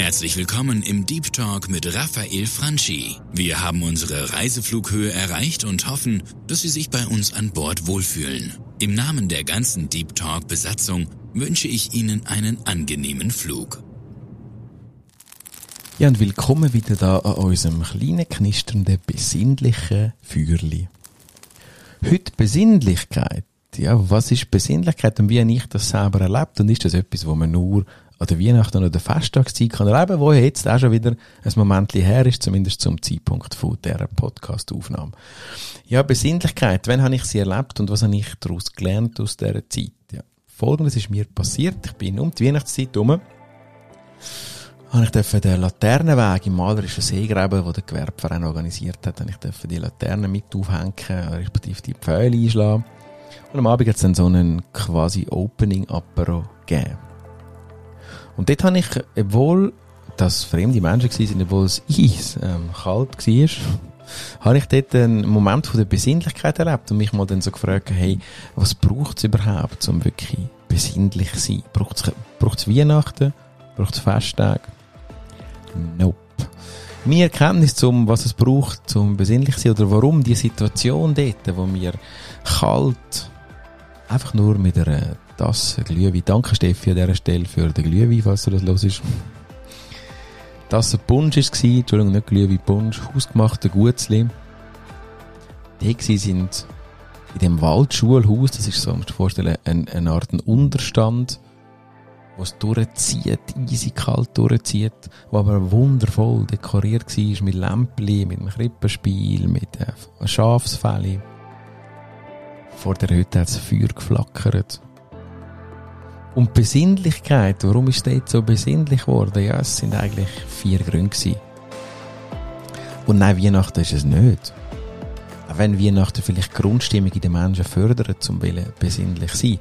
Herzlich willkommen im Deep Talk mit Raphael Franchi. Wir haben unsere Reiseflughöhe erreicht und hoffen, dass Sie sich bei uns an Bord wohlfühlen. Im Namen der ganzen Deep Talk Besatzung wünsche ich Ihnen einen angenehmen Flug. Ja, und willkommen wieder da an unserem kleinen, knisternden, besinnlichen Feuerli. Heute Besinnlichkeit. Ja, was ist Besinnlichkeit und wie habe ich das selber erlebt? Und ist das etwas, wo man nur an der Weihnachten oder der Festtagszeit kann erleben, wo jetzt auch schon wieder ein Moment her ist, zumindest zum Zeitpunkt von dieser Podcast-Aufnahme. Ja, Besinnlichkeit. Wann habe ich sie erlebt und was habe ich daraus gelernt aus dieser Zeit? Ja. Folgendes ist mir passiert. Ich bin um die Weihnachtszeit herum habe ich den Laternenweg im malerischen Seegräben, wo der Gewerbeverein organisiert hat, habe ich die Laterne mit aufhängen, respektive die Pfeile einschlagen. Und am Abend hat es dann so einen quasi Opening-Apero gegeben. Und dort habe ich, obwohl das fremde Menschen waren, obwohl es Eis ähm, kalt war, habe ich dort einen Moment von der Besinnlichkeit erlebt und mich mal dann so gefragt, hey, was braucht es überhaupt, um wirklich besinnlich zu sein? Braucht es Weihnachten? Braucht es Festtage? Nope. Meine Erkenntnis zum, was es braucht, zum besinnlich zu sein oder warum die Situation dort, wo mir kalt einfach nur mit einer Tasse Glühwein, danke Steffi an dieser Stelle für den Glühwein, falls du das los ist. Tasse Punsch war, Entschuldigung, nicht Glühwein, Punsch, hausgemachte Gutzli. Die sind in dem Waldschulhaus, das ist so, musst du dir vorstellen, eine, eine Art ein Unterstand, was durchzieht, easy kalt durchzieht, wo aber wundervoll dekoriert war mit Lämpchen, mit einem Krippenspiel, mit äh, Schafsfällen. Vor der Hütte hat das Feuer geflackert. Und Besinnlichkeit, warum ist das jetzt so besinnlich geworden? Ja, es sind eigentlich vier Gründe. Und nein, Weihnachten ist es nicht. Wenn Weihnachten vielleicht Grundstimmung in den Menschen fördert, zum besinnlich sein.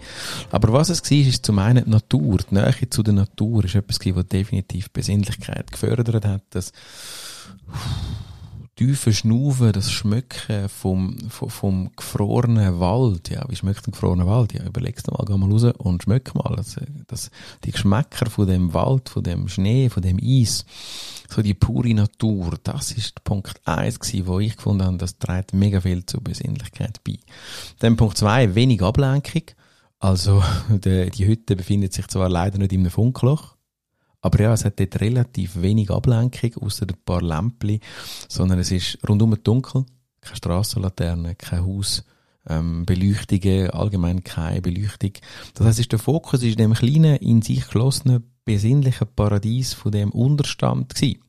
Aber was es war, ist zum einen die Natur. Die Nähe zu der Natur ist etwas, was definitiv Besinnlichkeit gefördert hat. Das tiefe Schnaufen, das Schmöcken vom, vom, vom gefrorenen Wald. Ja, wie schmeckt ein gefrorener Wald? Ja, überleg's dir mal, geh mal raus und schmeck mal. Das, das, die Geschmäcker von dem Wald, von dem Schnee, von dem Eis, so die pure Natur, das ist Punkt eins gewesen, wo ich gefunden habe, das trägt mega viel zur Besinnlichkeit bei. Dann Punkt zwei wenig Ablenkung. Also, die, die Hütte befindet sich zwar leider nicht in einem Funkloch, aber ja, es hat dort relativ wenig Ablenkung, außer ein paar Lämpchen, sondern es ist rundum dunkel, keine Strassenlaterne, kein Haus, ähm, Beleuchtungen, allgemein keine Beleuchtung. Das heißt, der Fokus ist in dem kleinen, in sich geschlossenen, besinnlichen Paradies von dem Unterstand gewesen.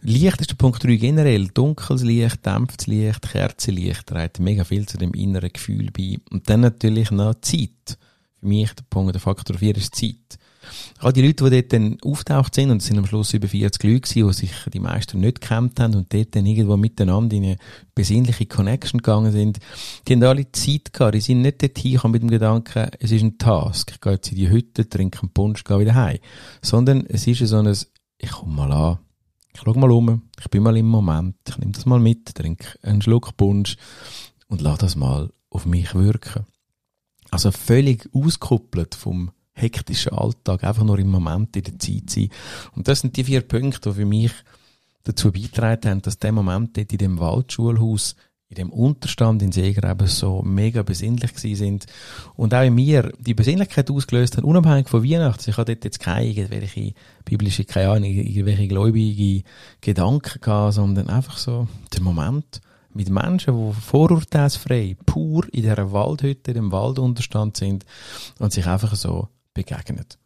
Licht ist der Punkt 3 generell. Dunkles Licht, dämpftes Licht, Kerzenlicht trägt mega viel zu dem inneren Gefühl bei. Und dann natürlich noch Zeit. Für mich der Punkt, der Faktor 4 ist Zeit. All die Leute, die dort dann auftaucht sind, und es sind am Schluss über 40 Leute gewesen, die sich die meisten nicht gekämpft haben und dort dann irgendwo miteinander in eine besinnliche Connection gegangen sind, die haben alle Zeit gehabt. Die sind nicht dorthin mit dem Gedanken, es ist ein Task. Ich gehe jetzt in die Hütte, trinke einen Punsch, gehe wieder heim. Sondern es ist so ein, ich komme mal an, ich schaue mal um, ich bin mal im Moment, ich nehme das mal mit, trinke einen Schluck Punsch und lasse das mal auf mich wirken. Also völlig auskuppelt vom hektischen Alltag, einfach nur im Moment in der Zeit sein. Und das sind die vier Punkte, die für mich dazu beitragen haben, dass der Moment dort in dem Waldschulhaus, in dem Unterstand in Seegräben so mega besinnlich gewesen sind. Und auch in mir die Besinnlichkeit ausgelöst hat, unabhängig von Weihnachten. Ich hatte dort jetzt keine irgendwelche biblische, keine Ahnung, irgendwelche gläubige Gedanken gehabt, sondern einfach so der Moment, mit Menschen, die vorurteilsfrei, pur in dieser Waldhütte, in dem Waldunterstand sind und sich einfach so begegnet.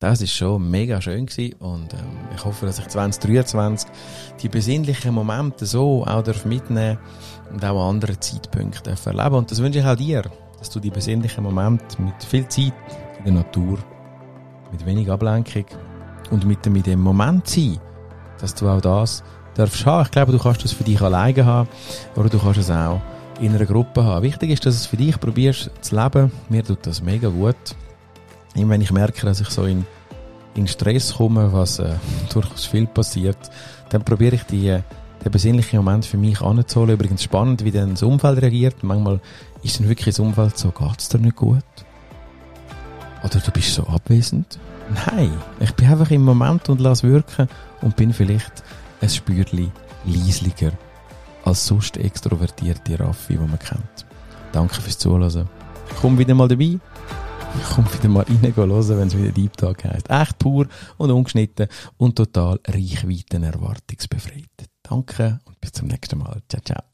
Das ist schon mega schön gewesen und ähm, ich hoffe, dass ich 2023 die besinnlichen Momente so auch darf mitnehmen und auch an anderen Zeitpunkten erleben. Und das wünsche ich auch dir, dass du die besinnlichen Momente mit viel Zeit in der Natur, mit wenig Ablenkung und mit dem, mit dem Moment sein, dass du auch das darfst haben. Ich glaube, du kannst das für dich alleine haben oder du kannst es auch in einer Gruppe haben. Wichtig ist, dass du es für dich probierst zu leben. Mir tut das mega gut wenn ich merke, dass ich so in, in Stress komme, was äh, durchaus viel passiert, dann probiere ich die, äh, den besinnlichen Moment für mich anzuholen. Übrigens spannend, wie dann das Umfeld reagiert. Manchmal ist dann wirklich das Umfeld so, geht's dir nicht gut? Oder du bist so abwesend? Nein, ich bin einfach im Moment und lass wirken und bin vielleicht ein Spürli leislicher als sonst extrovertierte Raffi, die man kennt. Danke fürs Zuhören. Komm wieder mal dabei. Komm wieder mal rein hören, wenn es wieder Deep Talk heisst. Echt pur und ungeschnitten und total reichweiten erwartungsbefreit. Danke und bis zum nächsten Mal. Ciao, ciao.